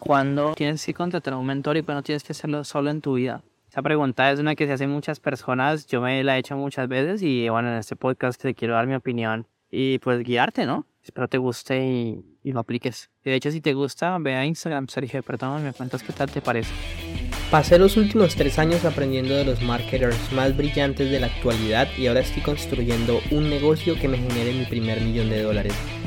¿Cuándo tienes que contratar a un mentor y cuándo tienes que hacerlo solo en tu vida? Esa pregunta es una que se hace muchas personas, yo me la he hecho muchas veces y bueno, en este podcast te quiero dar mi opinión y pues guiarte, ¿no? Espero te guste y, y lo apliques. de hecho, si te gusta, ve a Instagram, Sergio Perdón, me cuentas qué tal te parece. Pasé los últimos tres años aprendiendo de los marketers más brillantes de la actualidad y ahora estoy construyendo un negocio que me genere mi primer millón de dólares.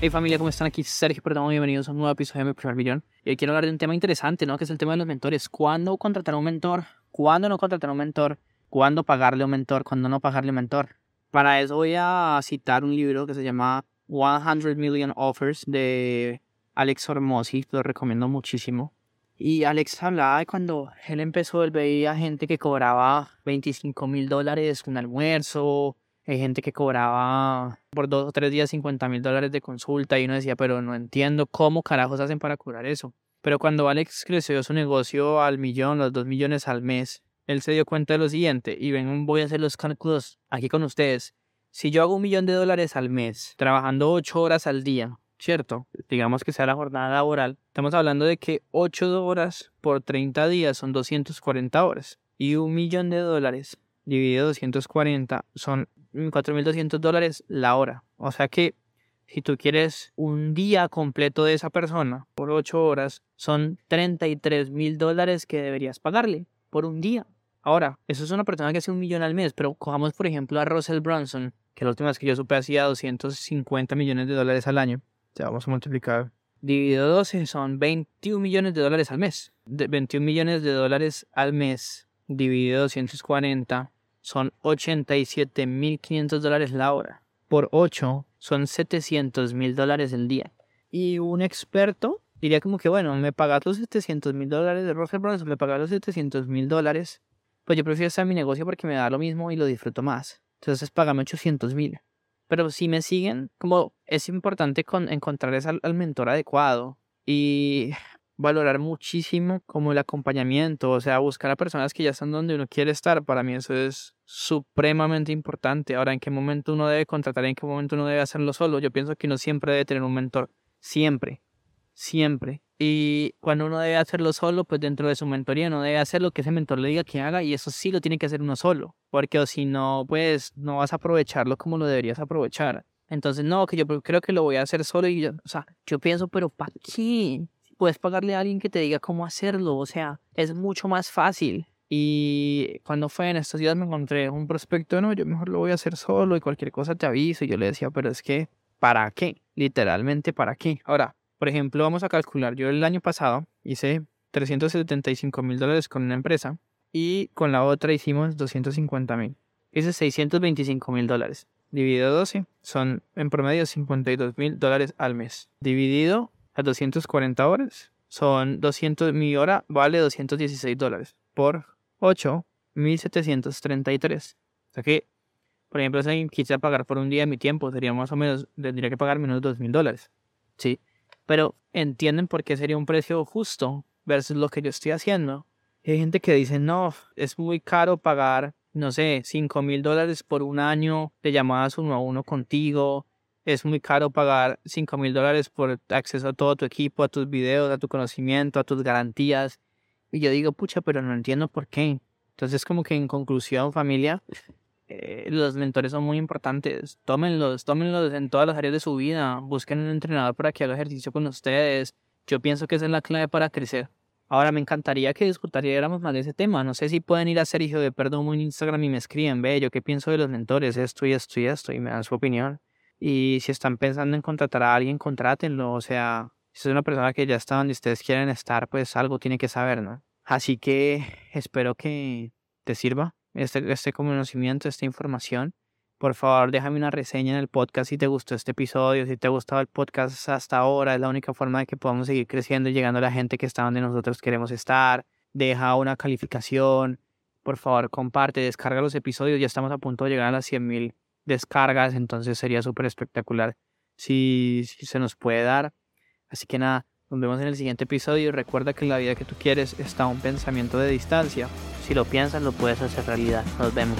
Hey familia, ¿cómo están? Aquí Sergio Perdón, bienvenidos a un nuevo episodio de Mi Primer Millón. Y hoy quiero hablar de un tema interesante, ¿no? Que es el tema de los mentores. ¿Cuándo contratar a un mentor? ¿Cuándo no contratar a un mentor? ¿Cuándo pagarle a un mentor? ¿Cuándo no pagarle a un mentor? Para eso voy a citar un libro que se llama 100 Million Offers de Alex Hormozzi, lo recomiendo muchísimo. Y Alex hablaba de cuando él empezó, él veía gente que cobraba 25 mil dólares un almuerzo, hay gente que cobraba por dos o tres días 50 mil dólares de consulta y uno decía, pero no entiendo cómo carajos hacen para cobrar eso. Pero cuando Alex creció su negocio al millón, los dos millones al mes, él se dio cuenta de lo siguiente, y ven, voy a hacer los cálculos aquí con ustedes. Si yo hago un millón de dólares al mes, trabajando ocho horas al día, ¿cierto? Digamos que sea la jornada laboral, estamos hablando de que ocho horas por 30 días son 240 horas. Y un millón de dólares dividido 240 son 4.200 dólares la hora. O sea que si tú quieres un día completo de esa persona por 8 horas, son 33.000 dólares que deberías pagarle por un día. Ahora, eso es una persona que hace un millón al mes, pero cojamos por ejemplo a Russell Brunson, que la última que yo supe hacía 250 millones de dólares al año. Ya vamos a multiplicar. Dividido 12 son 21 millones de dólares al mes. De 21 millones de dólares al mes dividido 240 son 87.500 dólares la hora. Por 8 son 700.000 dólares el día. Y un experto diría como que, bueno, me pagas los 700.000 dólares de Russell Brunson, me pagas los 700.000 dólares, pues yo prefiero hacer mi negocio porque me da lo mismo y lo disfruto más. Entonces, págame 800.000. Pero si me siguen, como es importante con, encontrar al, al mentor adecuado. Y valorar muchísimo como el acompañamiento, o sea, buscar a personas que ya están donde uno quiere estar, para mí eso es supremamente importante. Ahora, ¿en qué momento uno debe contratar? ¿En qué momento uno debe hacerlo solo? Yo pienso que uno siempre debe tener un mentor, siempre, siempre. Y cuando uno debe hacerlo solo, pues dentro de su mentoría no debe hacer lo que ese mentor le diga que haga y eso sí lo tiene que hacer uno solo, porque si no, pues no vas a aprovecharlo como lo deberías aprovechar. Entonces, no, que yo creo que lo voy a hacer solo y yo, o sea, yo pienso, pero ¿para qué? puedes pagarle a alguien que te diga cómo hacerlo, o sea, es mucho más fácil. Y cuando fue en estos días me encontré un prospecto, no, yo mejor lo voy a hacer solo y cualquier cosa te aviso. Y yo le decía, pero es que, ¿para qué? Literalmente, ¿para qué? Ahora, por ejemplo, vamos a calcular, yo el año pasado hice 375 mil dólares con una empresa y con la otra hicimos 250 mil. Hice 625 mil dólares. Dividido 12 son en promedio 52 mil dólares al mes. Dividido a 240 horas son 200, mi hora vale 216 dólares por 8, 1733. O sea que, por ejemplo, si alguien quisiera pagar por un día de mi tiempo, sería más o menos, tendría que pagar menos de 2.000 dólares. Sí, pero entienden por qué sería un precio justo versus lo que yo estoy haciendo. Hay gente que dice, no, es muy caro pagar, no sé, 5 mil dólares por un año de llamadas uno a uno contigo, es muy caro pagar 5 mil dólares por acceso a todo tu equipo, a tus videos, a tu conocimiento, a tus garantías. Y yo digo, pucha, pero no entiendo por qué. Entonces, como que en conclusión, familia, eh, los mentores son muy importantes. Tómenlos, tómenlos en todas las áreas de su vida. Busquen un entrenador para que haga ejercicio con ustedes. Yo pienso que esa es la clave para crecer. Ahora me encantaría que discutiéramos más de ese tema. No sé si pueden ir a Sergio de Perdón en Instagram y me escriben, ve, yo qué pienso de los mentores, esto y esto y esto, y me dan su opinión. Y si están pensando en contratar a alguien, contrátenlo. O sea, si es una persona que ya está donde ustedes quieren estar, pues algo tiene que saber, ¿no? Así que espero que te sirva este, este conocimiento, esta información. Por favor, déjame una reseña en el podcast si te gustó este episodio, si te ha gustado el podcast hasta ahora. Es la única forma de que podamos seguir creciendo y llegando a la gente que está donde nosotros queremos estar. Deja una calificación por favor, comparte, descarga los episodios. Ya estamos a punto de llegar a las 100.000 descargas, entonces sería súper espectacular si, si se nos puede dar. Así que nada, nos vemos en el siguiente episodio recuerda que la vida que tú quieres está a un pensamiento de distancia. Si lo piensas, lo puedes hacer realidad. Nos vemos.